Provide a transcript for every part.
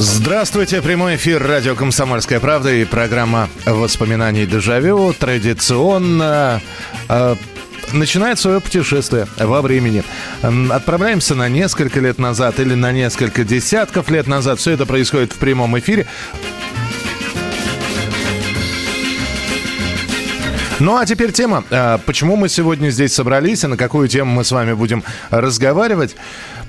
Здравствуйте, прямой эфир радио «Комсомольская правда» и программа «Воспоминаний дежавю» традиционно э, начинает свое путешествие во времени. Отправляемся на несколько лет назад или на несколько десятков лет назад. Все это происходит в прямом эфире. Ну а теперь тема. А, Почему мы сегодня здесь собрались и на какую тему мы с вами будем разговаривать?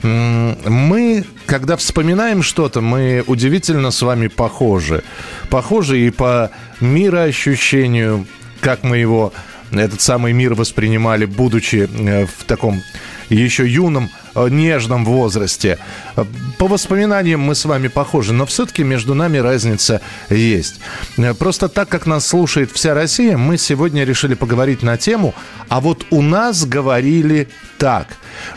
Мы, когда вспоминаем что-то, мы удивительно с вами похожи. Похожи и по мироощущению, как мы его, этот самый мир воспринимали, будучи э, в таком еще юном, нежном возрасте. Э, По воспоминаниям мы с вами похожи, но все-таки между нами разница есть. Э, Просто так, как нас слушает вся Россия, мы сегодня решили поговорить на тему, а вот у нас говорили так.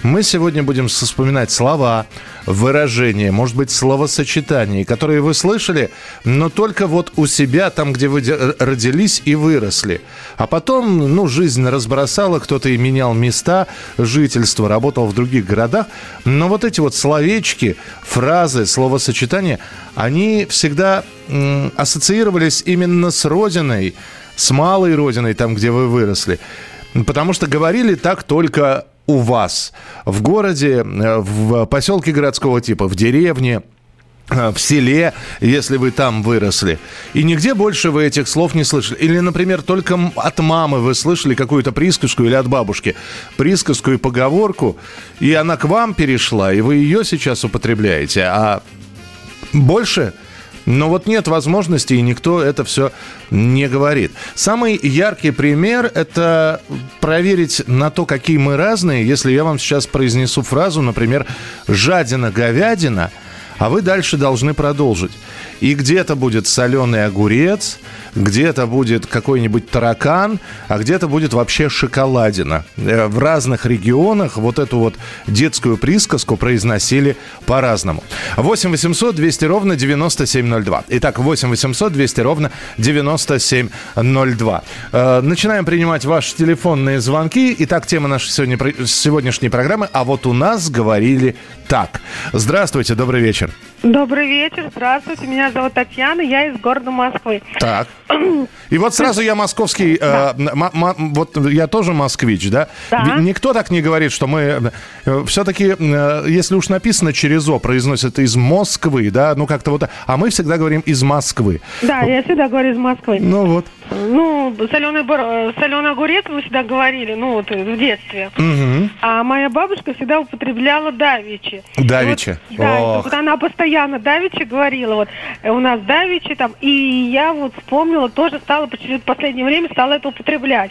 Мы сегодня будем вспоминать слова, выражения, может быть, словосочетания, которые вы слышали, но только вот у себя, там, где вы родились и выросли. А потом, ну, жизнь разбросала, кто-то и менял места жительства, работал в других городах. Но вот эти вот словечки, фразы, словосочетания, они всегда м, ассоциировались именно с родиной, с малой родиной, там, где вы выросли. Потому что говорили так только у вас. В городе, э, в поселке городского типа, в деревне, в селе, если вы там выросли. И нигде больше вы этих слов не слышали. Или, например, только от мамы вы слышали какую-то присказку или от бабушки. Присказку и поговорку, и она к вам перешла, и вы ее сейчас употребляете. А больше но вот нет возможности, и никто это все не говорит. Самый яркий пример – это проверить на то, какие мы разные, если я вам сейчас произнесу фразу, например, «жадина-говядина», а вы дальше должны продолжить. И где-то будет соленый огурец, где-то будет какой-нибудь таракан, а где-то будет вообще шоколадина. Э, В разных регионах вот эту вот детскую присказку произносили по-разному. 8 800 200 ровно 9702. Итак, 8 800 200 ровно 9702. Э, Начинаем принимать ваши телефонные звонки. Итак, тема нашей сегодня, сегодняшней программы «А вот у нас говорили так». Здравствуйте, добрый вечер. Добрый вечер, здравствуйте. Меня зовут Татьяна, я из города Москвы. Так. И вот сразу я московский, э, м- м- вот я тоже москвич, да? Да. Никто так не говорит, что мы все-таки, если уж написано через О, произносят из Москвы, да, ну как-то вот, а мы всегда говорим из Москвы. Да, я всегда говорю из Москвы. Ну вот. Ну, соленый, бор- э, соленый огурец вы всегда говорили, ну вот э, в детстве. Мгм. А моя бабушка всегда употребляла давичи. Давичи. Вот, да, вот она постоянно давичи говорила, вот э, у нас давичи там, и я вот вспомнила, тоже стала почему-то в последнее время стала это употреблять.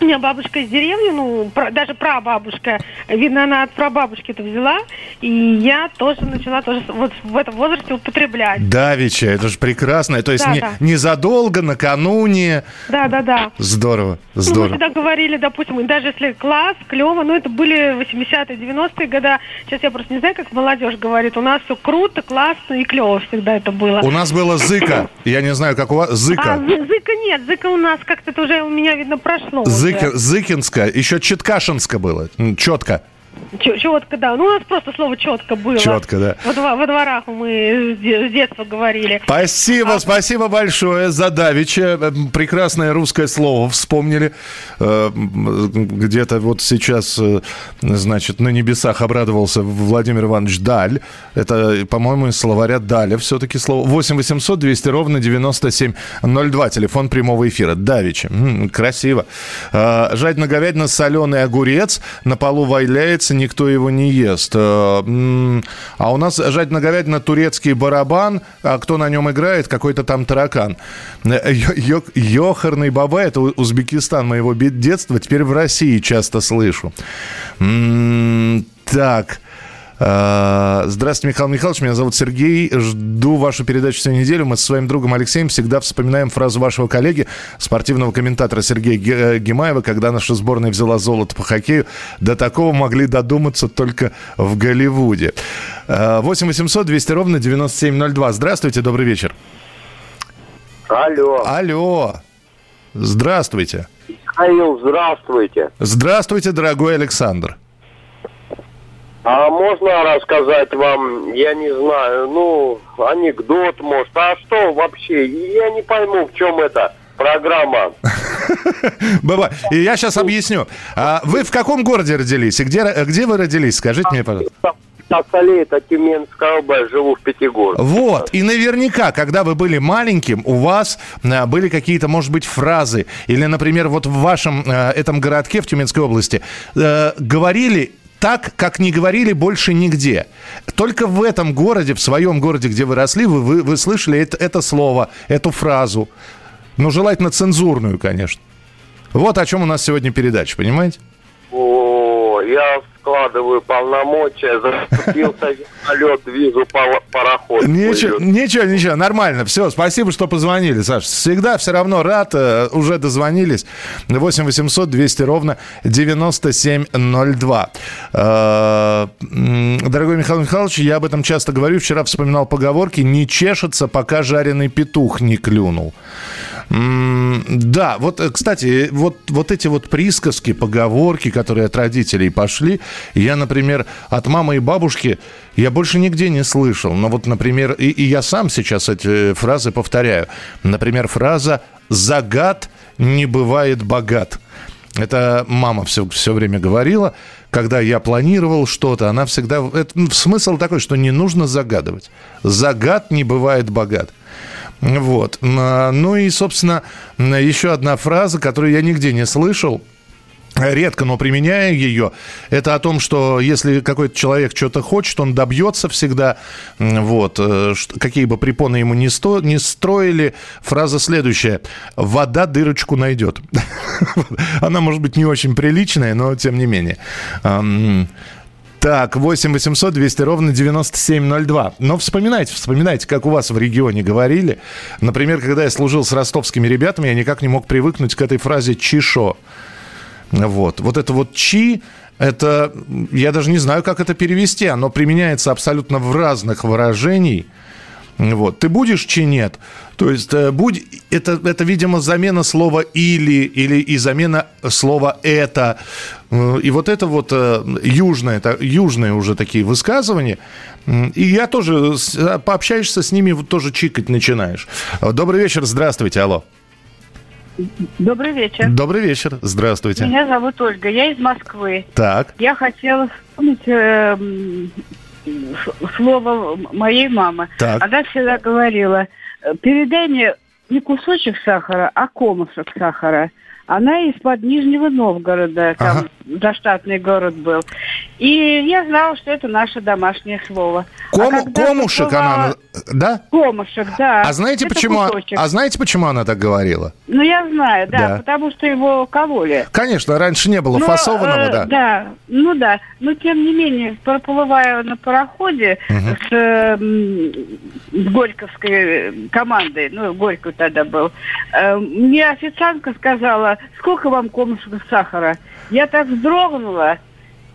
У меня бабушка из деревни, ну, пра- даже прабабушка, видно, она от прабабушки это взяла, и я тоже начала тоже вот в этом возрасте употреблять. Давича, это же прекрасно. То есть Да, не, да. незадолго, накануне. Да, да, да. Здорово, Ну, мы здорово. всегда говорили, допустим, даже если класс, клево, ну, это были 80-е, 90-е годы. Сейчас я просто не знаю, как молодежь говорит. У нас все круто, классно и клево всегда это было. У нас было зыка. Я не знаю, как у вас. А, Зыка. зы- зыка нет, зыка у нас как-то уже у меня, видно, прошло. уже. Зыка, Зыкинска. Еще Читкашинска было. Четко. Четко, да. Ну, у нас просто слово четко было. Четко, да. Во, во дворах мы с де- с детства говорили. Спасибо, А- спасибо большое за Давича. Э, Прекрасное русское слово вспомнили. Э, м, Где-то вот сейчас, э, значит, на небесах обрадовался Владимир Иванович Даль. Это, по-моему, из словаря Даля все-таки слово. 8 800 200 ровно 9702. Телефон прямого эфира. Давича. М, Красиво. Э, Жадина-говядина, соленый огурец. На полу валяется, никто его не ест. Э, А у нас жадина-говядина, турецкий барабан. А кто на нем играет? Какой-то там таракан. Э, ё- Ёхарный баба, это Узбекистан моего детства. Теперь в России часто слышу. Так. А, здравствуйте, Михаил Михайлович. Меня зовут Сергей. Жду вашу передачу всю неделю. Мы со своим другом Алексеем всегда вспоминаем фразу вашего коллеги, спортивного комментатора Сергея э, Гимаева, когда наша сборная взяла золото по хоккею. До такого могли додуматься только в Голливуде. 8 800 200 ровно 9702. Здравствуйте, добрый вечер. Алло. Алло. Здравствуйте. Михаил, здравствуйте. Здравствуйте, дорогой Александр. А можно рассказать вам, я не знаю, ну, анекдот, может, а что вообще? Я не пойму, в чем это программа. Баба, и я сейчас объясню. А вы в каком городе родились? И где, где вы родились? Скажите мне, пожалуйста. Сахале, это Тюменская область, живу в Пятигорске. Вот, и наверняка, когда вы были маленьким, у вас а, были какие-то, может быть, фразы, или, например, вот в вашем а, этом городке в Тюменской области а, говорили так, как не говорили больше нигде. Только в этом городе, в своем городе, где вы росли, вы, вы, вы слышали это, это слово, эту фразу. Ну, желательно цензурную, конечно. Вот о чем у нас сегодня передача, понимаете? Я складываю полномочия, заступился вертолет, вижу пароход. Ничего, ничего, ничего, нормально. Все, спасибо, что позвонили, Саш. Всегда все равно рад, э, уже дозвонились. 8 800 200 ровно 9702. Э, дорогой Михаил Михайлович, я об этом часто говорю. Вчера вспоминал поговорки «не чешется, пока жареный петух не клюнул». Да, вот, э, кстати, вот, вот эти вот присказки, поговорки, которые от родителей пошли, я, например, от мамы и бабушки, я больше нигде не слышал. Но вот, например, и, и я сам сейчас эти фразы повторяю. Например, фраза «загад не бывает богат». Это мама все, все время говорила. Когда я планировал что-то, она всегда... Это, ну, смысл такой, что не нужно загадывать. Загад не бывает богат. Вот. Ну и, собственно, еще одна фраза, которую я нигде не слышал – редко, но применяю ее, это о том, что если какой-то человек что-то хочет, он добьется всегда. Вот. Э, какие бы препоны ему не, сто, не строили, фраза следующая. «Вода дырочку найдет». Она может быть не очень приличная, но тем не менее. Так, 8 800 200 ровно 9702. Но вспоминайте, вспоминайте, как у вас в регионе говорили. Например, когда я служил с ростовскими ребятами, я никак не мог привыкнуть к этой фразе «чишо». Вот. Вот это вот «чи» это, я даже не знаю, как это перевести. Оно применяется абсолютно в разных выражениях. Вот. Ты будешь чи нет? То есть э, будь, это, это, видимо, замена слова или, или и замена слова это. Э, и вот это вот э, южное, это южные уже такие высказывания. И я тоже, пообщаешься с ними, вот тоже чикать начинаешь. Добрый вечер, здравствуйте, алло. Добрый вечер. Добрый вечер. Здравствуйте. Меня зовут Ольга. Я из Москвы. Так. Я хотела вспомнить э, слово моей мамы. Так. Она всегда говорила, передай мне не кусочек сахара, а комушек сахара. Она из-под Нижнего Новгорода, там ага. заштатный город был. И я знала, что это наше домашнее слово. Ком, а комушек была... она, да? Комушек, да. А знаете, почему, а знаете, почему она так говорила? Ну, я знаю, да, да. потому что его кололи. Конечно, раньше не было Но, фасованного, э, да. Да, ну да. Но, тем не менее, проплывая на пароходе угу. с, э, с Горьковской командой, ну, Горький тогда был, э, мне официантка сказала, сколько вам комушек сахара? Я так вздрогнула,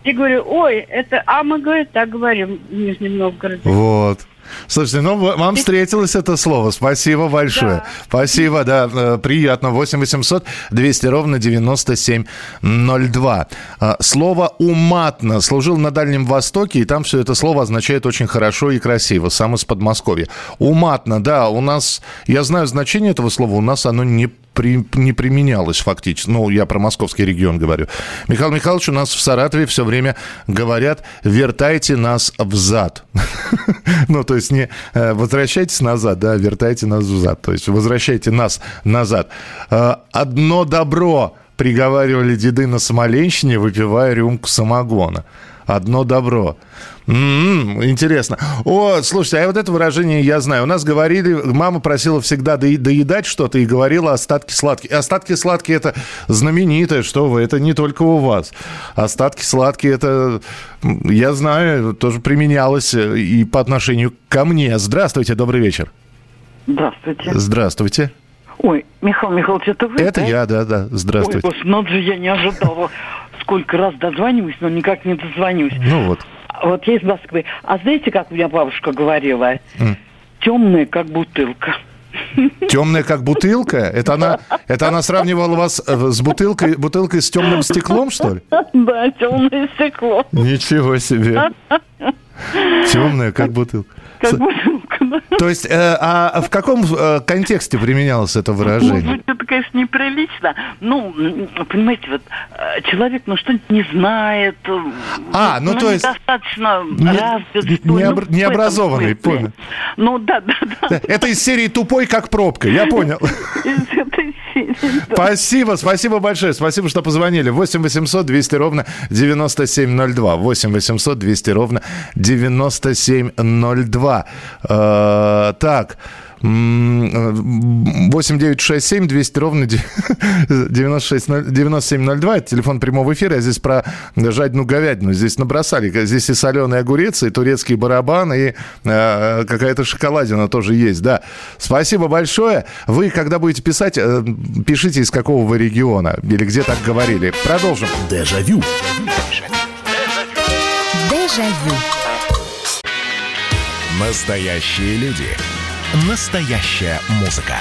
и говорю, ой, это, а мы, говорит, так говорим в Нижнем Новгороде. Вот. Слушайте, ну вам встретилось это слово. Спасибо большое. Да. Спасибо, да, э, приятно. 8 800 200 ровно 9702. А, слово «уматно» служил на Дальнем Востоке, и там все это слово означает очень хорошо и красиво, сам из Подмосковья. «Уматно», да, у нас, я знаю значение этого слова, у нас оно не при, не применялось фактически. Ну, я про московский регион говорю. Михаил Михайлович, у нас в Саратове все время говорят, вертайте нас взад. Ну, то есть не э, возвращайтесь назад, да, вертайте нас взад. То есть возвращайте нас назад. Э, одно добро приговаривали деды на Смоленщине, выпивая рюмку самогона. Одно добро. М-м, интересно. О, слушайте, а вот это выражение я знаю. У нас говорили, мама просила всегда доедать что-то и говорила остатки сладкие. Остатки сладкие это знаменитое, что вы, это не только у вас. Остатки сладкие это, я знаю, тоже применялось э, и по отношению ко мне. Здравствуйте, добрый вечер. Здравствуйте. Здравствуйте. Ой, Михаил Михайлович, это вы? Это да? я, да, да. Здравствуйте. Ой, надо же, я не ожидала. Сколько раз дозваниваюсь, но никак не дозвонюсь. Ну вот. Вот я из Москвы. А знаете, как у меня бабушка говорила? Mm. Темная, как бутылка. Темная, как бутылка? Это она, это она сравнивала вас э, с бутылкой, бутылкой с темным стеклом, что ли? Да, темное стекло. Ничего себе. Темная, как бутылка. Как бутылка, да. То есть, э, а в каком э, контексте применялось это выражение? Ну, это, конечно, неприлично. Ну, понимаете, вот э, человек, ну, что-нибудь не знает. Э, а, ну, ну то есть... Достаточно не, развит. Не, об, ну, необразованный, понял. Ну, да, да, да. Это из серии «Тупой, как пробка», я понял. Из этой Спасибо, спасибо большое. Спасибо, что позвонили. 8 800 200 ровно 9702. 8 800 200 ровно 9702. Э, так. 8967 200 ровно 96, 9702. Это телефон прямого эфира. Я здесь про жадную говядину. Здесь набросали. Здесь и соленый огурец, и турецкий барабан, и э, какая-то шоколадина тоже есть. Да. Спасибо большое. Вы, когда будете писать, э, пишите, из какого вы региона. Или где так говорили. Продолжим. Дежавю. Дежавю. Настоящие люди. Настоящая музыка.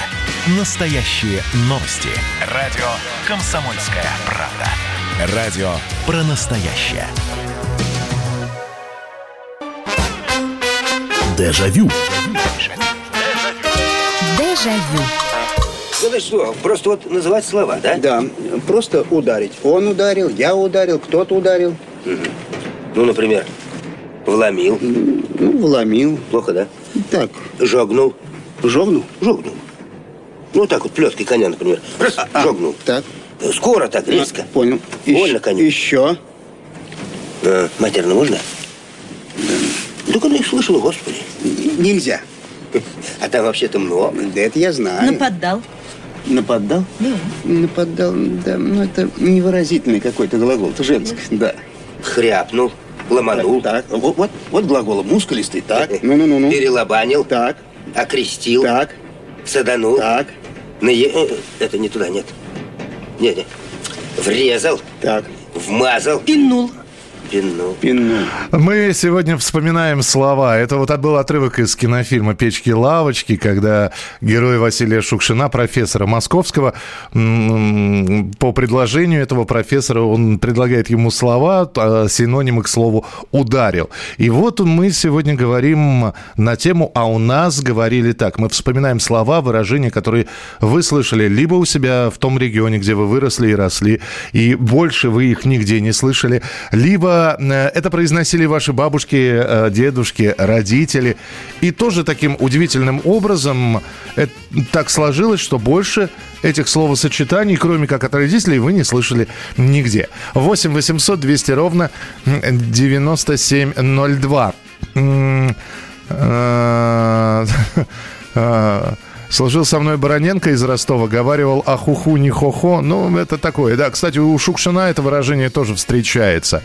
Настоящие новости. Радио «Комсомольская правда». Радио про настоящее. Дежавю. Дежавю. Это что, просто вот называть слова, да? Да, просто ударить. Он ударил, я ударил, кто-то ударил. Угу. Ну, например, Вломил. Ну, вломил. Плохо, да? Так. Жогнул. Жогнул? Жогнул. Ну, так вот, плеткой коня, например. Раз, а, а жогнул. Так. Скоро так, резко. А, понял. Больно коню. Еще. А, матерно можно? Да. Так она их слышала, господи. Нельзя. А там вообще-то много. Да это я знаю. Нападал. Нападал? Да. Нападал, да. Ну, это невыразительный какой-то глагол. Это женский, да. Хряпнул. Ломанул. Так, так. Вот, вот, вот глаголом. Мускулистый. Так. Ну-ну-ну. Перелобанил. Так. Окрестил. Так. Саданул. Так. Нае... Э, это не туда, нет. Нет, нет. Врезал. Так. Вмазал. Пинул. Мы сегодня вспоминаем слова. Это вот был отрывок из кинофильма «Печки-лавочки», когда герой Василия Шукшина, профессора Московского, по предложению этого профессора, он предлагает ему слова, а, синонимы к слову «ударил». И вот мы сегодня говорим на тему «А у нас говорили так». Мы вспоминаем слова, выражения, которые вы слышали либо у себя в том регионе, где вы выросли и росли, и больше вы их нигде не слышали, либо Э, это произносили ваши бабушки, э, дедушки, родители. И тоже таким удивительным образом это, так сложилось, что больше этих словосочетаний, кроме как от родителей, вы не слышали нигде. 8 800 200 ровно 9702. Служил со мной Бароненко из Ростова, говаривал «ахуху не хо-хо». Ну, это такое, да. Кстати, у Шукшина это выражение тоже встречается.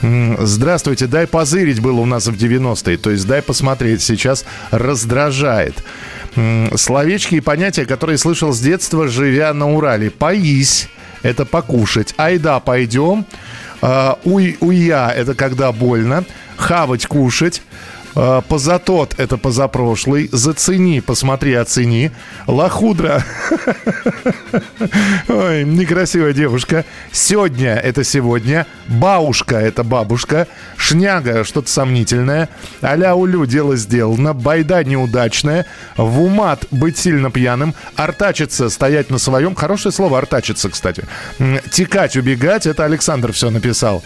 Здравствуйте, дай позырить было у нас в 90-е. То есть дай посмотреть, сейчас раздражает. Словечки и понятия, которые слышал с детства, живя на Урале. «Поись» — это покушать. «Айда, пойдем». А, «Уй, уя» — это когда больно. «Хавать, кушать». А, позатот – это позапрошлый. Зацени, посмотри, оцени. Лохудра. Ой, некрасивая девушка. Сегодня – это сегодня. Бабушка – это бабушка. Шняга – что-то сомнительное. Аля улю – дело сделано. Байда неудачная. В умат – быть сильно пьяным. Артачиться – стоять на своем. Хорошее слово артачиться, кстати. Текать, убегать – это Александр все написал.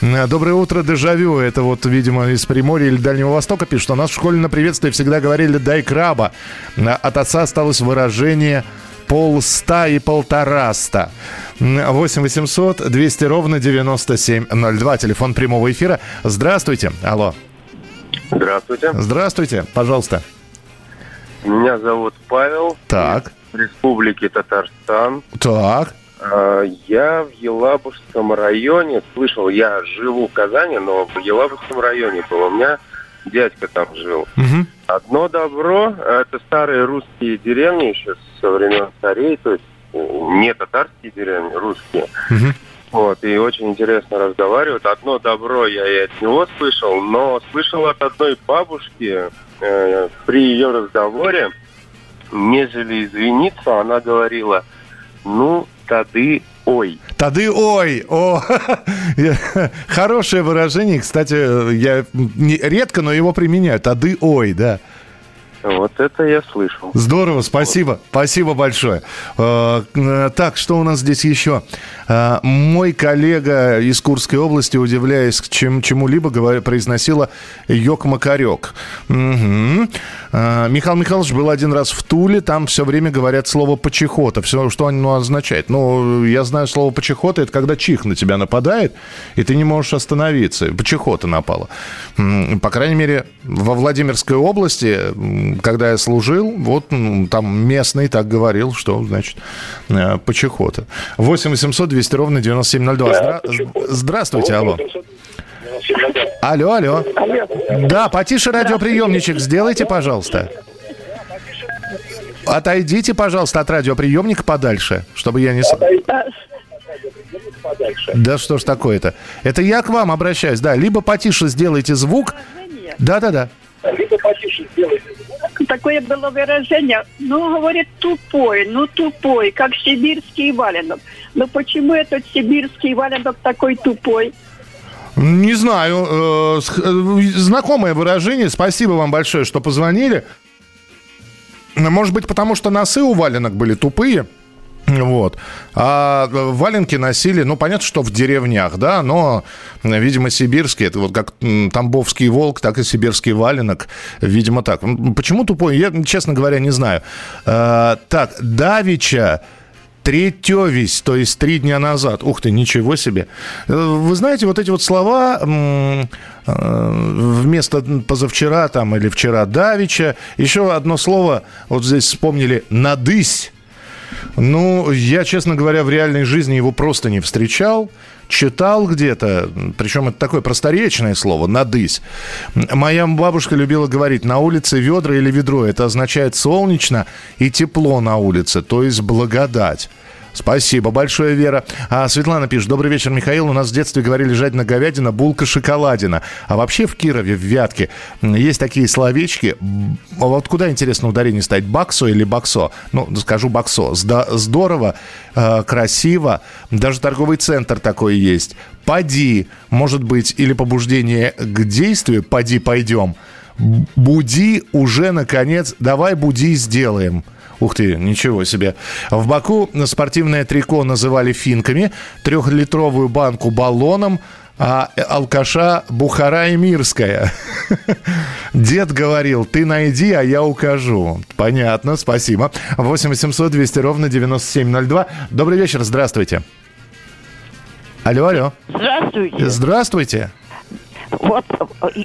Доброе утро, дежавю. Это вот, видимо, из Приморья или Дальнего Востока пишет. У нас в школе на приветствие всегда говорили «дай краба». От отца осталось выражение полста и полтораста. 8 800 200 ровно 9702. Телефон прямого эфира. Здравствуйте. Алло. Здравствуйте. Здравствуйте, пожалуйста. Меня зовут Павел. Так. Республики Татарстан. Так. А, Я в Елабужском районе слышал, я живу в Казани, но в Елабужском районе был. У меня дядька там жил. Мгм. Одно добро, это старые русские деревни еще со времен царей, то есть э, не татарские деревни, русские. Мгм. Вот, и очень интересно разговаривают. Одно добро я и от него слышал, но слышал от одной бабушки э, при ее разговоре, нежели извиниться, она говорила, ну, тады ой. Тады ой, о, я- хорошее выражение, кстати, я не- редко, но его применяю. Тады ой, да. Вот это я слышал. Здорово, спасибо, спасибо большое. Э, э, Так, что у нас здесь еще? Э, Мой коллега из Курской области, удивляясь чем, чему-либо, произносила «йок-макарек». Э, Михаил Михайлович был один раз в Туле, там все время говорят слово «почехота». Все, что оно означает? Ну, я знаю слово «почехота» — это когда чих на тебя нападает, и ты не можешь остановиться. Почехота напала. По крайней мере, во Владимирской области, когда я служил, вот м, там местный так говорил, что, значит, почехота. 8 800 200 ровно 9702. Здра- Здравствуйте, алло. Алло, алло. Да, потише радиоприемничек сделайте, пожалуйста. Отойдите, пожалуйста, от радиоприемника подальше, чтобы я не... Да что ж такое-то? Это я к вам обращаюсь, да. Либо потише сделайте звук. Да-да-да. Такое было выражение, ну, говорит, тупой, ну, тупой, как сибирский валенок. Но почему этот сибирский валенок такой тупой? Не знаю. э, э, Знакомое выражение. Спасибо вам большое, что позвонили. Может быть, потому что носы у валенок были тупые. Вот. А валенки носили, ну, понятно, что в деревнях, да, но, видимо, сибирские, это вот как тамбовский волк, так и сибирский валенок, видимо, так. Почему тупой, я, честно говоря, не знаю. А, так, Давича, Третьевись, то есть три дня назад. Ух ты, ничего себе. Э, Вы знаете, вот эти вот слова э, вместо позавчера там или вчера Давича, еще одно слово, вот здесь вспомнили, надысь. Ну, я, честно говоря, в реальной жизни его просто не встречал. Читал где-то, причем это такое просторечное слово, надысь. Моя бабушка любила говорить, на улице ведра или ведро. Это означает солнечно и тепло на улице, то есть благодать. Спасибо большое, Вера. А Светлана пишет. Добрый вечер, Михаил. У нас в детстве говорили жадина говядина, булка шоколадина. А вообще в Кирове, в Вятке, есть такие словечки. А Вот куда, интересно, ударение ставить? Баксо или баксо? Ну, скажу баксо. Здорово, э, красиво. Даже торговый центр такой есть. Поди, может быть, или побуждение к действию. Поди, пойдем. Буди уже, наконец. Давай буди сделаем. Ух ты, ничего себе. В Баку спортивное трико называли финками, трехлитровую банку баллоном, а алкаша Бухара и Мирская. Дед говорил, ты найди, а я укажу. Понятно, спасибо. 8 800 200 ровно 9702. Добрый вечер, здравствуйте. Алло, алло. Здравствуйте. Здравствуйте. Вот э,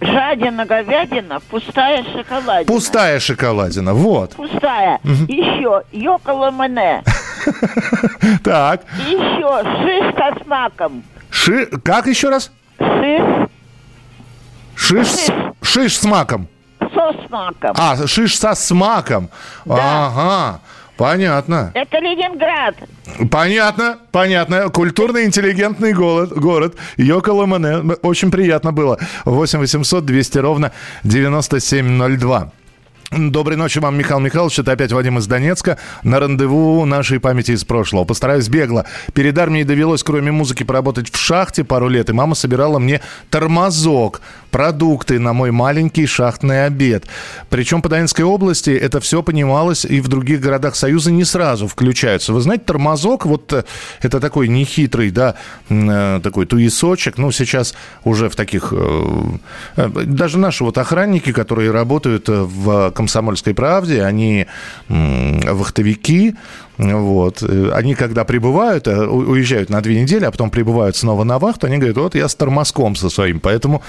жадина, говядина, пустая шоколадина. Пустая шоколадина, вот. Пустая. Мгм. Еще йоколо мене. Так. Еще шишка с маком. Ши... Как еще раз? Шиш Шиш, с- шиш с маком. со с маком. А, шиш со смаком. Ага, понятно. Это Ленинград. Понятно, понятно. Культурный, интеллигентный город. город. Йоко Ломане. Очень приятно было. 8 800 200 ровно 9702. Доброй ночи вам, Михаил Михайлович. Это опять Вадим из Донецка. На рандеву нашей памяти из прошлого. Постараюсь бегло. Перед армией довелось, кроме музыки, поработать в шахте пару лет. И мама собирала мне тормозок, продукты на мой маленький шахтный обед. Причем по Донецкой области это все понималось и в других городах Союза не сразу включаются. Вы знаете, тормозок, вот э, это такой нехитрый, да, э, такой туесочек. Ну, сейчас уже в таких... э, Даже наши вот охранники, которые работают в «Комсомольской правде». Они вахтовики. Вот. Э, Они, когда прибывают, э, уезжают на две недели, а потом прибывают снова на вахту, они говорят, вот я с тормозком со своим. Поэтому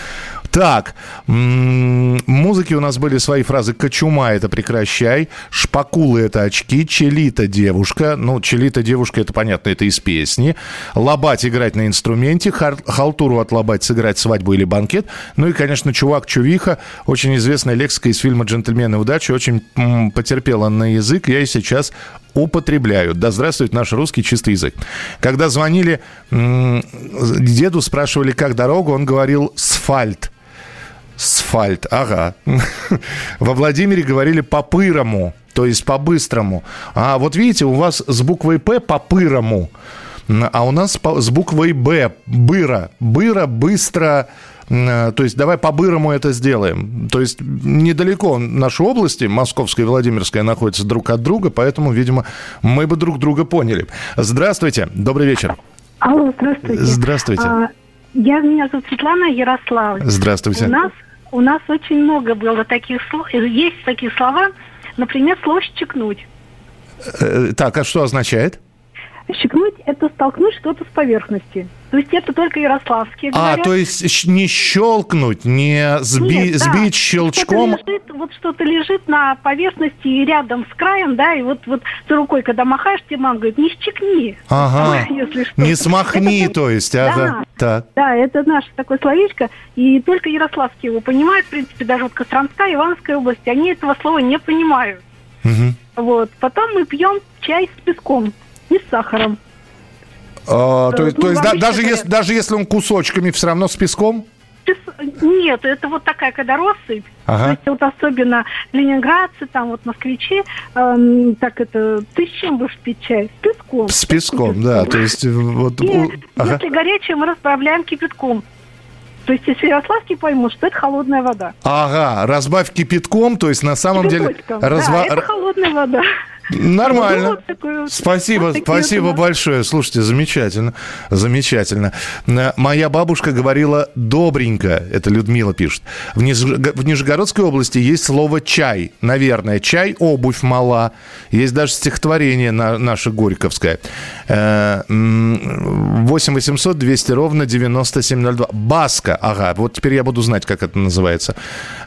так, музыки у нас были свои фразы «Кочума» — это «прекращай», «Шпакулы» — это «очки», «Челита» — девушка. Ну, «Челита» — девушка, это понятно, это из песни. «Лобать» — играть на инструменте. «Халтуру» от «Лобать» — сыграть свадьбу или банкет. Ну и, конечно, «Чувак-чувиха» — очень известная лексика из фильма «Джентльмены удачи», очень потерпела на язык. Я и сейчас употребляю. Да здравствует наш русский чистый язык. Когда звонили деду, спрашивали, как дорога, он говорил «сфальт». Сфальт, ага. Во Владимире говорили по-пырому, то есть по-быстрому. А вот видите, у вас с буквой «П» по-пырому, а у нас с буквой «Б» быра. Быра, быстро, то есть давай по-бырому это сделаем. То есть недалеко наши области, Московская и Владимирская, находятся друг от друга, поэтому, видимо, мы бы друг друга поняли. Здравствуйте, добрый вечер. Алло, здравствуйте. Здравствуйте. А, я, меня зовут Светлана Ярославовна. Здравствуйте. У нас, у нас очень много было таких слов, э, есть такие слова, например, слово «щекнуть». Э, Так, а что означает? Щекнуть – это столкнуть что-то с поверхности. То есть это только ярославские А, говорят. то есть не щелкнуть, не сби- Нет, да. сбить щелчком. Что-то лежит, вот что-то лежит на поверхности и рядом с краем, да, и вот, вот ты рукой, когда махаешь, тебе мама говорит, не щекни. Ага. Если что. Не смахни, Это- то есть, Да. ага. Так. Да, это наше такое словечко, и только ярославские его понимают, в принципе, даже вот Костромская, Ивановская область, они этого слова не понимают. Мгм. Вот. Потом мы пьем чай с песком и с сахаром. А, то, есть- ну, то есть да- даже, если, даже если он кусочками, все равно с песком? Пес- Нет, это вот такая, когда россыпь. Ага. То есть вот особенно ленинградцы, там вот москвичи, эм, так это, ты с чем будешь пить чай? С песком. С песком, да. То есть э, вот... И ага. если горячее, мы разбавляем кипятком. То есть если ярославские поймут, что это холодная вода. Ага, разбавь кипятком, то есть на самом деле... Кипяточком. разва- Да, это холодная вода. Нормально. Вот такой вот- Спасибо, вот спасибо вот большое. Слушайте, замечательно, замечательно. Э, Моя бабушка говорила «добренько», это Людмила пишет. В, Ниж- в Нижегородской области есть слово «чай», наверное. «Чай, обувь мала». Есть даже стихотворение на, наше Горьковское. Э, м, 8 800 200 ровно 9702. Баска, ага, вот теперь я буду знать, как это называется.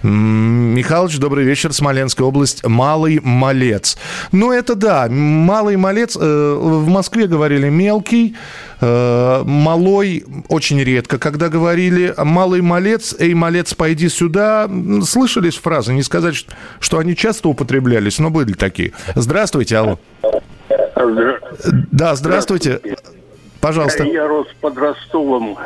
Михалыч, добрый вечер, Смоленская область, Малый Малец. Ну, это да, Малый Малец, э, в Москве говорили мелкий, э, малой очень редко, когда говорили Малый Малец, эй, Малец, пойди сюда. Слышались фразы, не сказать, что они часто употреблялись, но были такие. Здравствуйте, алло. Да, здравствуйте. Пожалуйста. Я рос под Ростовом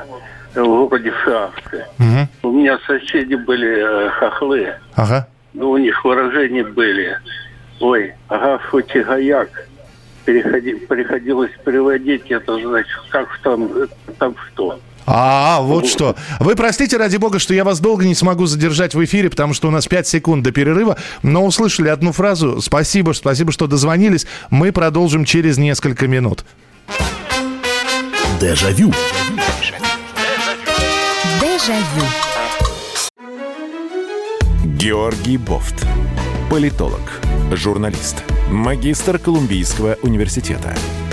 э, в городе Шахты. Мгм. У меня соседи были э, хохлы. Ага. Ну, у них выражения были. Ой, ага, футигаяк. Переходи, приходилось переводить это, значит, как там, э, там что. А, вот что. Вы простите, ради бога, что я вас долго не смогу задержать в эфире, потому что у нас 5 секунд до перерыва, но услышали одну фразу. Спасибо, спасибо, что дозвонились. Мы продолжим через несколько минут. Дежавю. Дежавю. Георгий Бофт. Политолог, журналист, магистр Колумбийского университета,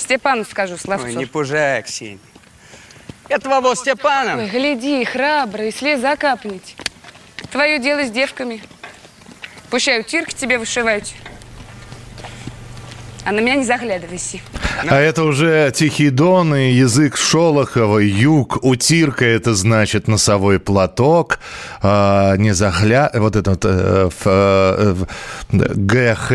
Степану скажу, Славцов. Ой, не пужай, Ксения. Это того Степана. Ой, гляди, храбрый, слеза капнет. Твое дело с девками. Пущай утирки тебе вышивают. А на меня не заглядывайся. А это уже Тихий Дон и язык Шолохова, юг, утирка, это значит носовой платок, а, не захля... Вот это вот э, ф, э, ГХ,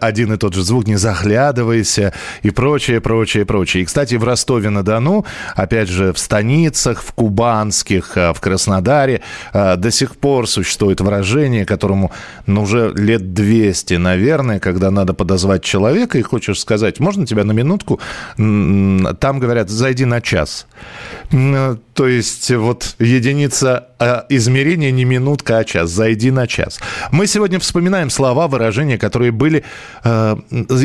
один и тот же звук, не заглядывайся и прочее, прочее, прочее. И, кстати, в Ростове-на-Дону, опять же, в станицах, в Кубанских, э, в Краснодаре э, до сих пор существует выражение, которому ну, уже лет 200, наверное, когда надо подозвать человека и хочешь сказать, можно тебя на минутку? Там говорят, зайди на час. То есть вот единица э, измерения не минутка, а час. Зайди на час. Мы сегодня вспоминаем слова, выражения, которые были э,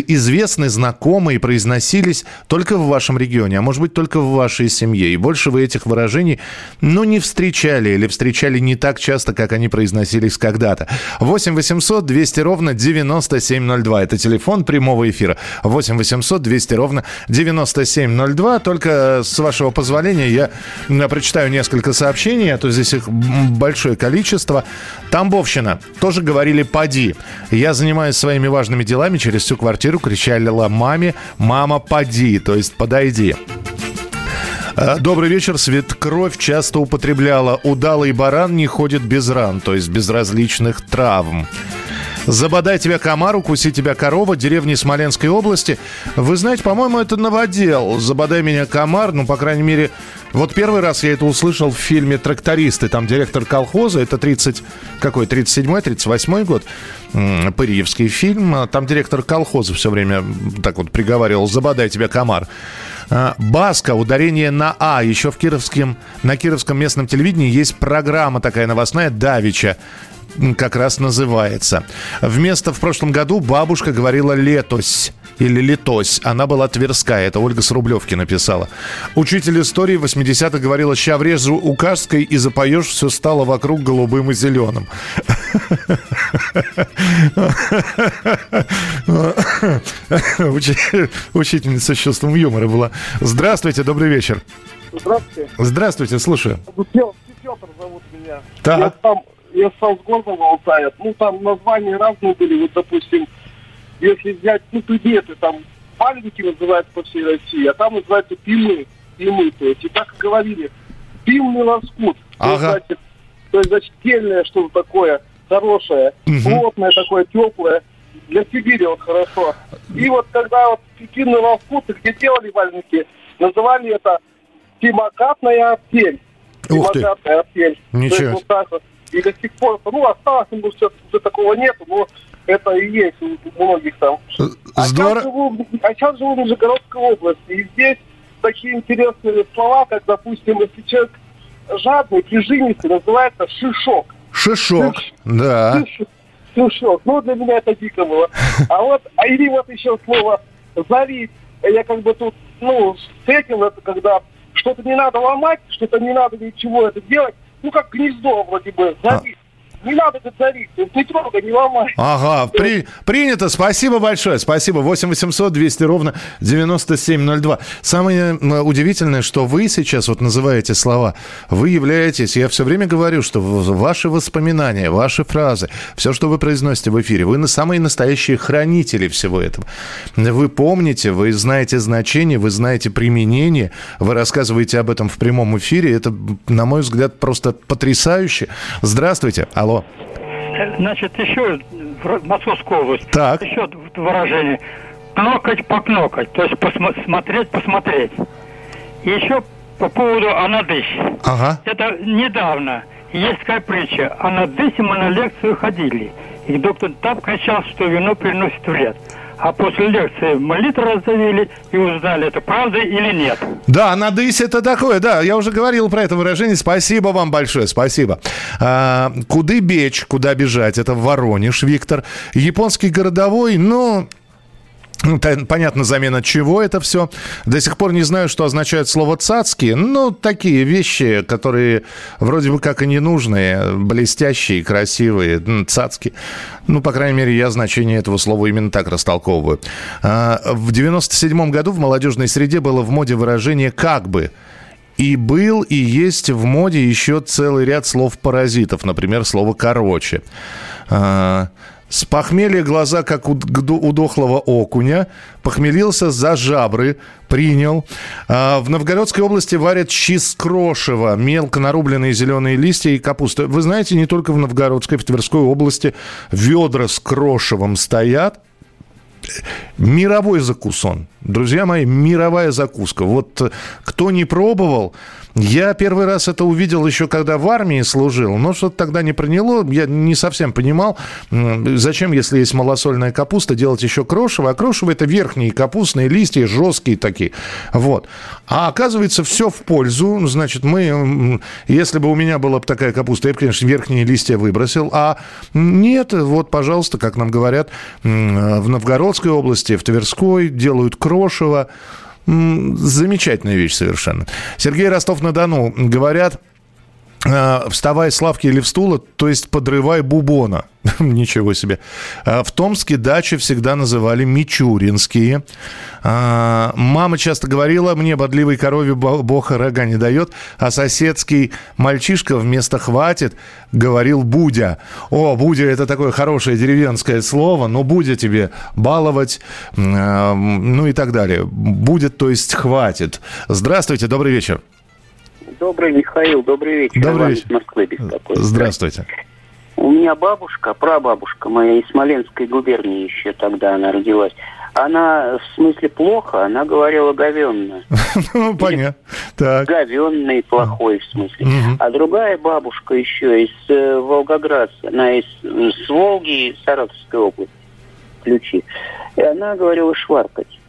известны, знакомы и произносились только в вашем регионе, а может быть только в вашей семье. И больше вы этих выражений, ну, не встречали или встречали не так часто, как они произносились когда-то. 8 800 200 ровно 9702. Это телефон прямого эфира. 8 800 200 ровно 9702. Только э, с вашего позволения я прочитаю несколько сообщений, а то здесь их большое количество. Тамбовщина. Тоже говорили «поди». Я занимаюсь своими важными делами, через всю квартиру кричали маме «мама, поди», то есть «подойди». Э, Добрый вечер. Светкровь часто употребляла. Удалый баран не ходит без ран, то есть без различных травм. Забодай тебя комар, укуси тебя корова, деревни Смоленской области. Вы знаете, по-моему, это новодел. Забодай меня комар, ну, по крайней мере, вот первый раз я это услышал в фильме «Трактористы». Там директор колхоза, это 30, какой, 37-й, 38-й год, м, Пырьевский фильм. А Там директор колхоза все время так вот приговаривал «Забодай тебя комар». А, Баска, ударение на А. Еще в Кировском, на Кировском местном телевидении есть программа такая новостная «Давича» как раз называется. Вместо в прошлом году бабушка говорила «летось» или «летось». Она была тверская. Это Ольга с Рублевки написала. Учитель истории 80-х говорила «ща врежу указкой и запоешь, все стало вокруг голубым и зеленым». Учи- Учительница с чувством юмора была. Здравствуйте, добрый вечер. Здравствуйте. Здравствуйте, слушаю. Петр, зовут меня. Так. Я сам, я сам с города Алтая. Ну, там названия разные были. Вот, допустим, если взять, ну, предметы, там, памятники называют по всей России, а там называются пимы. Пимы, то есть. И так и говорили. Пимный лоскут. То есть, Ага. значит, то есть, значит, кельное что-то такое хорошее, плотное такое, теплое. Для Сибири вот хорошо. И вот когда вот пимный лоскут, где делали валенки, называли это пимокатная артель. Ух ты. Артель. Ничего. То есть вот так вот. И до сих пор, ну, осталось, ну, сейчас уже такого нету, но это и есть у многих там. А Здорово. сейчас живу, а сейчас живу в Нижегородской области, и здесь такие интересные слова, как, допустим, если человек жадный, прижимистый, называется шишок. Шишок. Да. Шиш- Шишок. Ну, для меня это дико было. А вот, а или вот еще слово «завить». Я как бы тут, ну, встретил это, когда что-то не надо ломать, что-то не надо ничего это делать. Ну, как гнездо вроде бы, завить. Не надо это завить, не трогай, не ломай. Ага, при- принято. Спасибо большое. Спасибо. 8 800 200 ровно 9702. Самое м, удивительное, что вы сейчас вот называете слова. Вы являетесь, я все время говорю, что ваши воспоминания, ваши фразы, все, что вы произносите в эфире, вы на самые настоящие хранители всего этого. Вы помните, вы знаете значение, вы знаете применение, вы рассказываете об этом в прямом эфире. Это, на мой взгляд, просто потрясающе. Здравствуйте. Алло. Значит, еще в Московскую область. Так. Еще выражение. Кнокать, покнокать. То есть посмотреть, посмотреть. И еще по поводу анадысь. Ага. Это недавно. Есть такая притча. Анадысе мы на лекцию ходили. И доктор так кричал, что вино приносит вред. А после лекции молитву раздавили и узнали, это правда или нет. Да, надысь это такое, да, я уже говорил про это выражение. Спасибо вам большое, спасибо. А, куды бечь, куда бежать, это Воронеж, Виктор. Японский городовой, ну... Та- Понятно, замена чего это все. До сих пор не знаю, что означает слово «цацки». Ну, такие вещи, которые вроде бы как и не нужные, блестящие, красивые, цацки. Ну, по крайней мере, я значение этого слова именно так растолковываю. А, В 97 году в молодежной среде было в моде выражение «как бы». И был, и есть в моде еще целый ряд слов-паразитов. Например, слово «короче». С похмелья глаза, как у дохлого окуня. Похмелился за жабры, принял. А, в Новгородской области варят щи с крошева, мелко нарубленные зеленые листья и капуста. Вы знаете, не только в Новгородской, в Тверской области ведра с крошевом стоят. Мировой закусон. Друзья мои, мировая закуска. Вот э, кто не пробовал, я первый раз это увидел еще когда в армии служил, но что-то тогда не проняло. Я не совсем понимал, зачем, если есть малосольная капуста, делать еще крошево. А крошево это верхние капустные листья, жесткие такие. Вот. А оказывается, все в пользу. Значит, мы, если бы у меня была бы такая капуста, я бы, конечно, верхние листья выбросил. А нет, вот, пожалуйста, как нам говорят, м, в Новгородской области, в Тверской делают крошево. М, Замечательная вещь совершенно. Сергей Ростов-на-Дону. Говорят, вставай с лавки или в стула, то есть подрывай бубона. Ничего себе. А В Томске дачи всегда называли мичуринские. А, Мама часто говорила, мне бодливой корове бо- бог рога не дает, а соседский мальчишка вместо «хватит» говорил «будя». О, «будя» — это такое хорошее деревенское слово, но «будя» тебе баловать, а, ну и так далее. «Будет», то есть «хватит». Здравствуйте, добрый вечер. Добрый Михаил, добрый вечер. Добрый вечер. Москвы беспокоит. Здравствуйте. У меня бабушка, прабабушка моя из Смоленской губернии еще тогда она родилась. Она в смысле плохо, она говорила говенно. Ну, понятно. Так. Говенный, плохой в смысле. А другая бабушка еще из э, Волгоградца, она из с Волги, Саратовской области, ключи. И она говорила шваркать.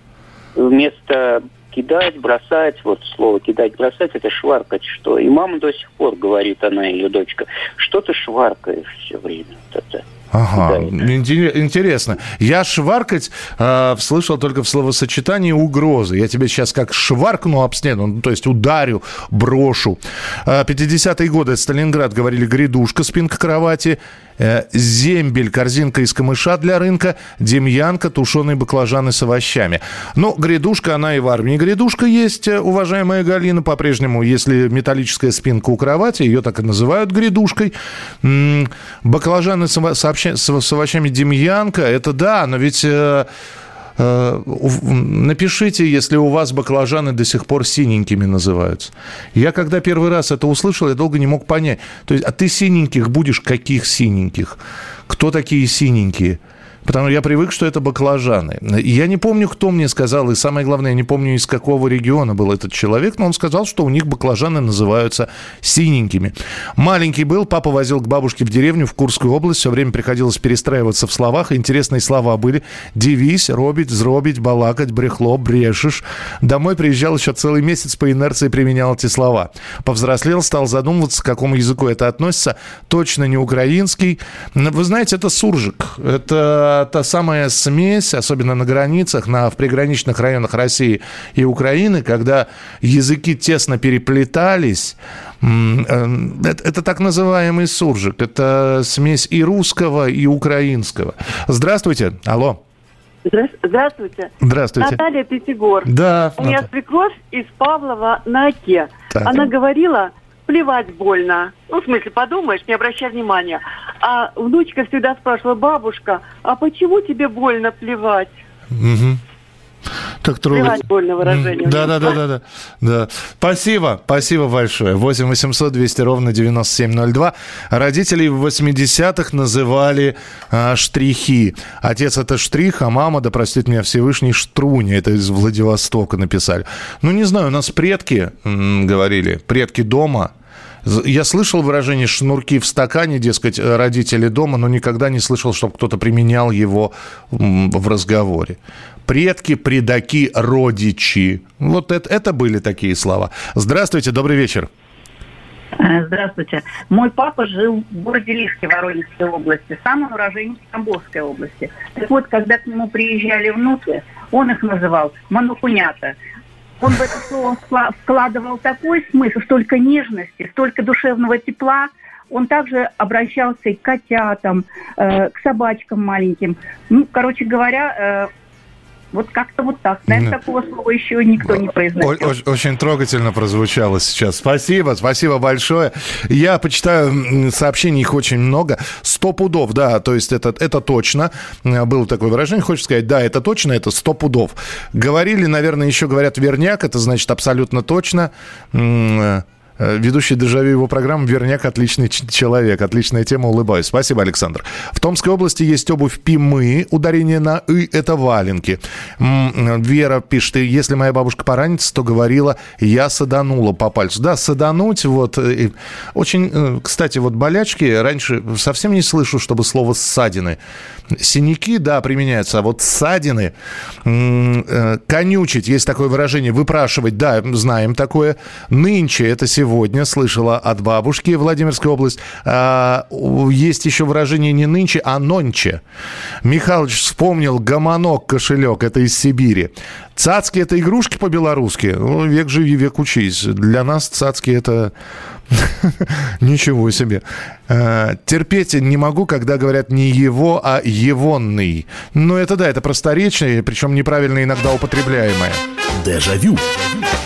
Вместо кидать, бросать, вот слово кидать, бросать, это шваркать что. И мама до сих пор говорит, она, ее дочка, что ты шваркаешь все время. Вот это. Ага, Интере- интересно. Я шваркать э, слышал только в словосочетании угрозы. Я тебе сейчас как шваркну об стену, ну, то есть ударю, брошу. Э, 50-е годы Сталинград говорили грядушка, спинка кровати, э, зембель, корзинка из камыша для рынка, демьянка, тушеные баклажаны с овощами. Ну, грядушка, она и в армии грядушка есть, э, уважаемая Галина, по-прежнему, если металлическая спинка у кровати, ее так и называют грядушкой. М, Баклажаны с, ово- с- с овощами демьянка, это да, но ведь... э, э, Напишите, если у вас баклажаны до сих пор синенькими называются. Я когда первый раз это услышал, я долго не мог понять. То есть, а ты синеньких будешь каких синеньких? Кто такие синенькие? Потому я привык, что это баклажаны. Я не помню, кто мне сказал, и самое главное, я не помню, из какого региона был этот человек, но он сказал, что у них баклажаны называются синенькими. Маленький был, папа возил к бабушке в деревню в Курскую область, все время приходилось перестраиваться в словах. Интересные слова были. Дивись, робить, зробить, балакать, брехло, брешешь. Домой приезжал еще целый месяц по инерции применял эти слова. Повзрослел, стал задумываться, к какому языку это относится. Точно не украинский. Вы знаете, это суржик. Это та самая смесь, особенно на границах, на, в приграничных районах России и Украины, когда языки тесно переплетались. Э, Это, это так называемый суржик. Это смесь и русского, и украинского. Здравствуйте. Алло. Здра- Здравствуйте. Здравствуйте. Наталья Пятигор. Да, У меня Ната- свекровь из Павлова на Оке. Так. Она говорила, плевать больно. Ну, в смысле, подумаешь, не обращай внимания. А внучка всегда спрашивала, бабушка, а почему тебе больно плевать? Мгм. Трогательно. Плевать больно выражение. Да, да, да, да, да, да. Спасибо, спасибо большое. 8 800 200 ровно 9702. Родителей в 80-х называли а, штрихи. Отец это штрих, а мама, да простит меня Всевышний, штруни. Это из Владивостока написали. Ну, не знаю, у нас предки м, говорили, предки дома. Я слышал выражение «шнурки в стакане», дескать, родители дома, но никогда не слышал, чтобы кто-то применял его в разговоре. Предки, предаки, родичи. Вот это, это были такие слова. Здравствуйте, добрый вечер. Э, Здравствуйте. Мой папа жил в городе Лишке Воронежской области, сам он уроженец Тамбовской области. Так вот, когда к нему приезжали внуки, он их называл манукунята. Он в это слово вкла- вкладывал такой смысл, столько нежности, столько душевного тепла. Он также обращался и к котятам, э, к собачкам маленьким. Ну, короче говоря, э, Вот как-то вот так. Наверное, Ну. такого слова еще никто не произносил. Очень трогательно прозвучало сейчас. Спасибо, спасибо большое. Я почитаю сообщений, их очень много. Сто пудов, да, то есть это, это точно. Э, Было такое выражение, хочешь сказать, да, это точно, это сто пудов. Говорили, наверное, еще говорят верняк, это значит абсолютно точно. Э, Ведущий дежавю его программы «Верняк» отличный человек. Отличная тема, улыбаюсь. Спасибо, Александр. В Томской области есть обувь «Пимы». Ударение на «ы» – это валенки. Вера пишет, «И если моя бабушка поранится, то говорила, я саданула по пальцу. Да, садануть, вот. э, Очень, э, кстати, вот болячки, раньше совсем не слышу, чтобы слово «ссадины». Синяки, да, применяются, а вот ссадины, конючить, есть такое выражение, выпрашивать, да, знаем такое. Нынче, это сегодня, слышала от бабушки Владимирской область. А, есть еще выражение не нынче, а нонче. Михалыч вспомнил гомонок, кошелек, это из Сибири. Цацки – это игрушки по-белорусски. Ну, век живи, век учись. Для нас цацки – это Ничего себе. Э, Терпеть не могу, когда говорят не его, а егонный. Ну, это да, это просторечие, причем неправильно иногда употребляемое. Дежавю. Дежавю.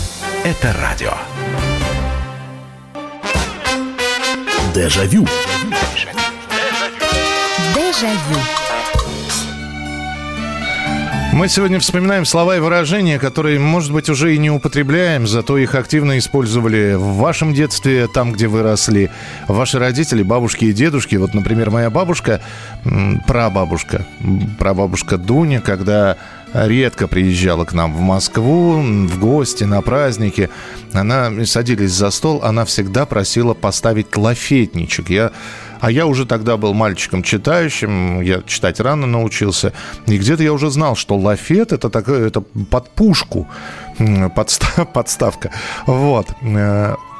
Это радио. Дежавю. Дежавю. Мы сегодня вспоминаем слова и выражения, которые, может быть, уже и не употребляем, зато их активно использовали в вашем детстве, там, где вы росли. Ваши родители, бабушки и дедушки. Вот, например, моя бабушка, прабабушка, прабабушка Дуня, когда редко приезжала к нам в Москву, в гости, на праздники, она садились за стол, она всегда просила поставить лафетничек. Я а я уже тогда был мальчиком читающим, я читать рано научился. И где-то я уже знал, что лафет это такое, это под пушку м, подста- подставка. Вот.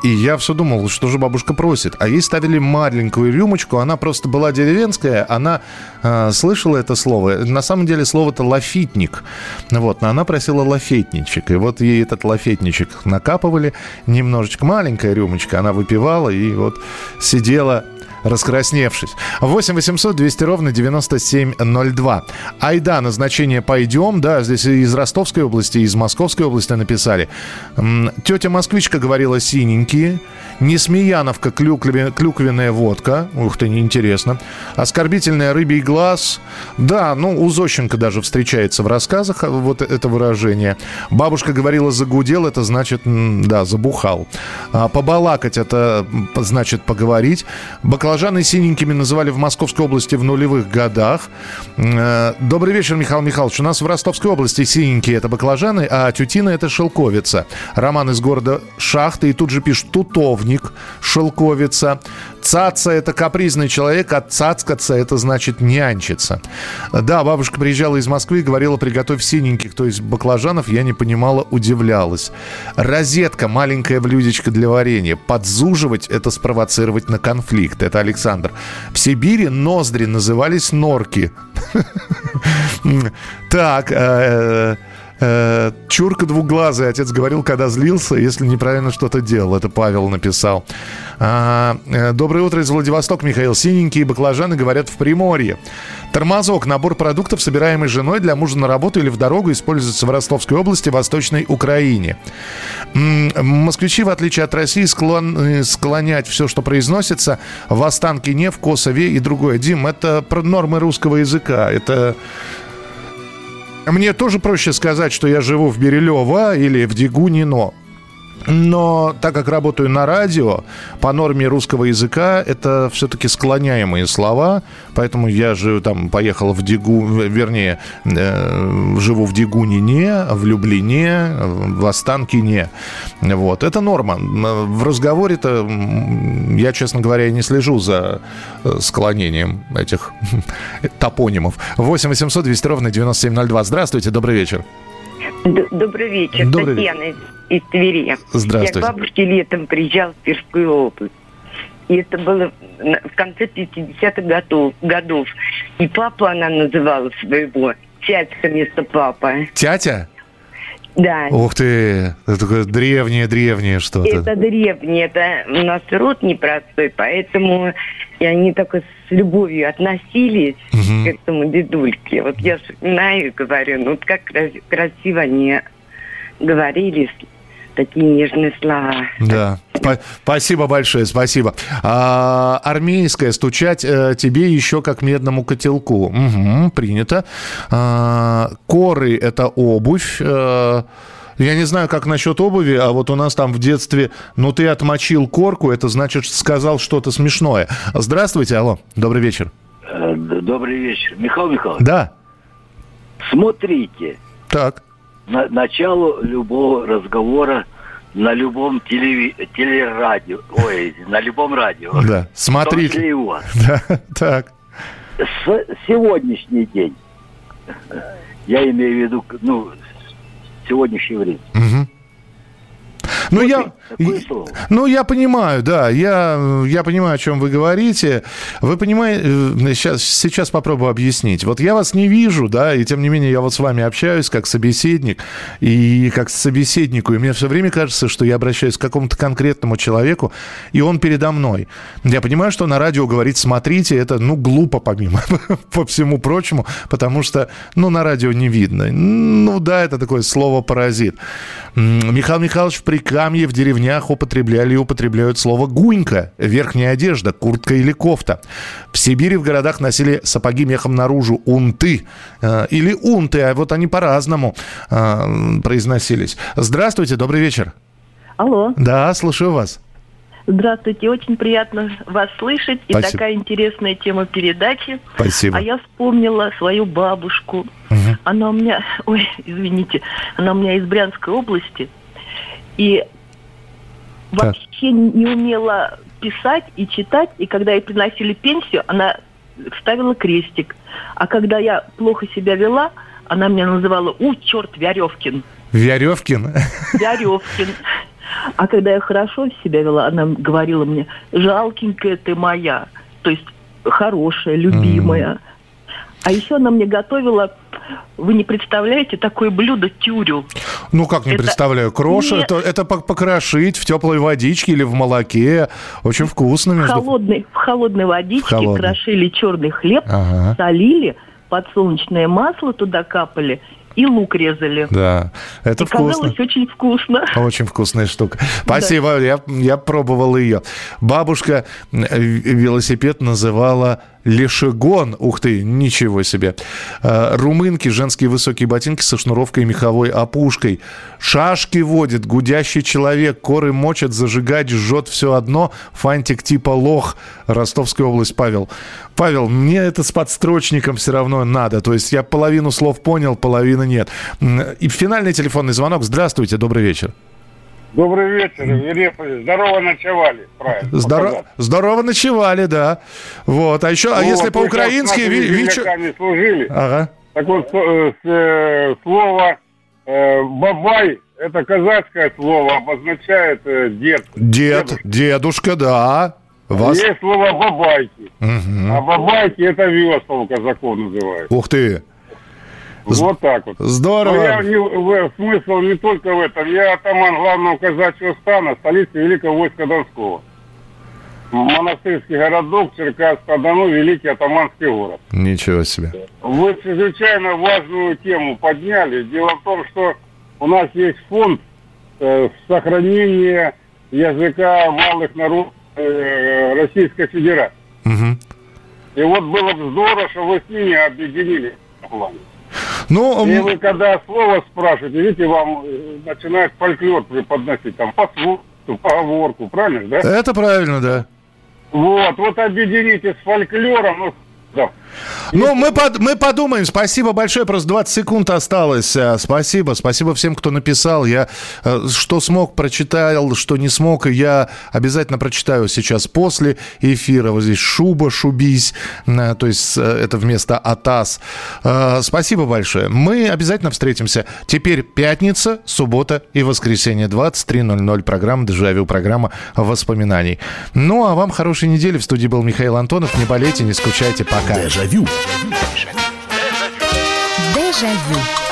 И я все думал, что же бабушка просит. А ей ставили маленькую рюмочку, она просто была деревенская, она э, слышала это слово. На самом деле слово-то лафитник. Вот, но она просила лафетничек. И вот ей этот лафетничек накапывали немножечко. Маленькая рюмочка, она выпивала и вот сидела раскрасневшись. 8 800 200 ровно 9702. Айда, назначение «пойдем». Да, здесь из Ростовской области, из Московской области написали. Тетя москвичка говорила «синенькие». Несмеяновка клюкве- клюквенная водка. Ух ты, неинтересно. Оскорбительная рыбий глаз. Да, ну, у Зощенко даже встречается в рассказах вот это выражение. Бабушка говорила «загудел», это значит, да, забухал. А, побалакать, это значит поговорить. Баклажаны синенькими называли в Московской области в нулевых годах. Э, Добрый вечер, Михаил Михайлович. У нас в Ростовской области синенькие это баклажаны, а тютина это шелковица. Роман из города Шахты и тут же пишет тутовник, шелковица. Цаца это капризный человек, а цацкаться это значит нянчиться. Да, бабушка приезжала из Москвы и говорила, приготовь синеньких, то есть баклажанов. Я не понимала, удивлялась. Розетка, маленькая блюдечко для варенья. Подзуживать – это спровоцировать на конфликт. Это Александр. В Сибири ноздри назывались норки. Так, э, Чурка двуглазый, отец говорил, когда злился, если неправильно что-то делал. Это Павел написал. А, э, Доброе утро из Владивостока, Михаил. Синенькие баклажаны говорят в Приморье. Тормозок, набор продуктов, собираемый женой для мужа на работу или в дорогу, используется в Ростовской области, Восточной Украине. Москвичи, в отличие от России, склон- э, склонять все, что произносится в Останкине, в Косове и другое. Дим, это нормы русского языка. Это мне тоже проще сказать, что я живу в Бирюлево или в Дегунино. Но так как работаю на радио, по норме русского языка это все-таки склоняемые слова, поэтому я же там поехал в Дигу, вернее, э, живу в Дигунине, в Люблине, в Останкине. Вот, это норма. В разговоре-то я, честно говоря, не слежу за э, склонением этих топонимов. 8 800 200 ровно 9702. Здравствуйте, добрый вечер. Д- Добрый вечер, Добрый Татьяна из, из Твери. Здравствуйте. Я к бабушке летом приезжал в Тверскую область. И это было в конце 50-х годов, годов. И папу она называла своего. Тятька вместо папы. Тятя? Да. Ух ты, это такое древнее-древнее что-то. Это древнее, это у нас род непростой, поэтому и они только с любовью относились Мгм. к этому дедульке. Вот я вспоминаю и говорю, ну вот как крас- красиво они говорили такие нежные слова. Да. Спа- Спасибо большое, спасибо. А, армейская стучать э, тебе еще как медному котелку. Принято. А, коры это обувь. Э, я не знаю, как насчет обуви, а вот у нас там в детстве, ну ты отмочил корку, это значит сказал что-то смешное. Здравствуйте, алло, добрый вечер. Э, Добрый вечер. Михаил Михайлович, Да, смотрите, так. на, начало любого разговора на любом телеви- телерадио, ой, на любом радио. Да, смотрите. И у вас. Да, так. С сегодняшний день, я имею в виду, ну, сегодняшнее время. Мгм. Ну, я, ну, я понимаю, да, я, я понимаю, о чем вы говорите. Вы понимаете, сейчас, сейчас попробую объяснить. Вот я вас не вижу, да, и тем не менее я вот с вами общаюсь как собеседник, и как собеседнику, и мне все время кажется, что я обращаюсь к какому-то конкретному человеку, и он передо мной. Я понимаю, что на радио говорить «смотрите» это, ну, глупо помимо, по всему прочему, потому что, ну, на радио не видно. Ну, да, это такое слово-паразит. Михаил Михайлович в Прикамье в деревнях употребляли и употребляют слово «гунька», верхняя одежда, куртка или кофта. В Сибири в городах носили сапоги мехом наружу, унты э, или унты, а вот они по-разному э, произносились. Здравствуйте, добрый вечер. Алло. Да, слушаю вас. Здравствуйте, очень приятно вас слышать. И Спасибо. такая интересная тема передачи. Спасибо. А я вспомнила свою бабушку. Она у меня, ой, извините, она у меня из Брянской области. И вообще не умела писать и читать. И когда ей приносили пенсию, она ставила крестик. А когда я плохо себя вела, она меня называла «У, черт, Вяревкин». Вяревкин. Вяревкин. А когда я хорошо себя вела, она говорила мне, жалкенькая ты моя. То есть хорошая, любимая. А еще она мне готовила, вы не представляете, такое блюдо тюрю. Ну, как не Это представляю, крош, не- это, это пок- покрошить в теплой водичке или в молоке. Очень вкусно, В между холодной, в холодной водичке В холодной. крошили черный хлеб, Ага. солили, подсолнечное масло туда капали и лук резали. Да, это и вкусно. казалось очень вкусно. Очень вкусная штука. Спасибо, я, я пробовал ее. Бабушка э, велосипед называла лешегон. Ух ты, ничего себе. Э, Румынки, женские высокие ботинки со шнуровкой и меховой опушкой. Шашки водит, гудящий человек, коры мочат, зажигать, жжет все одно. Фантик типа лох. Ростовская область, Павел. Павел, мне это с подстрочником все равно надо. То есть я половину слов понял, половины нет. И финальный телефонный звонок. Здравствуйте, добрый вечер. Добрый вечер, Верепович. Здорово ночевали. Правильно. Здорово, здорово ночевали, да. Вот. А еще, а Ну, если вот по-украински... ви- вичу- земляками служили. Ага. Так вот, э, э, слово э, «бабай» — это казахское слово, обозначает э, дед. Дед, дедушка, да. Вас... Есть слово «бабайки». Мгм. А бабайки — это весла у казаков называют. Ух ты. Вот так вот. Здорово. Но я не, в- смысл не только в этом. Я атаман главного казачьего стана, столицы Великого войска Донского. Монастырский городок, Черкасск-на-Дону, Великий атаманский город. Ничего себе. Вы чрезвычайно важную тему подняли. Дело в том, что у нас есть фонд э, сохранения языка малых народов э, Российской Федерации. И вот было бы здорово, что вы с ними объединились. в плане. Ну, И вы когда слово спрашиваете, видите, вам э, начинает фольклор преподносить, там, пословицу, поговорку, правильно, да? Это правильно, да. Вот, вот объедините с фольклором, ну, да. Ну, мы, под, мы подумаем. Спасибо большое. Просто 20 секунд осталось. А, Спасибо. Спасибо всем, кто написал. Я э, что смог, прочитал, что не смог. Я обязательно прочитаю сейчас после эфира. Вот здесь шуба, шубись. Э, То есть э, это вместо атас. Э, Спасибо большое. Мы обязательно встретимся. Теперь пятница, суббота и воскресенье. 23.00. Программа «Дежавю». Программа воспоминаний. Ну, а вам хорошей недели. В студии был Михаил Антонов. Не болейте, не скучайте. Пока. Дежавю. Дежавю.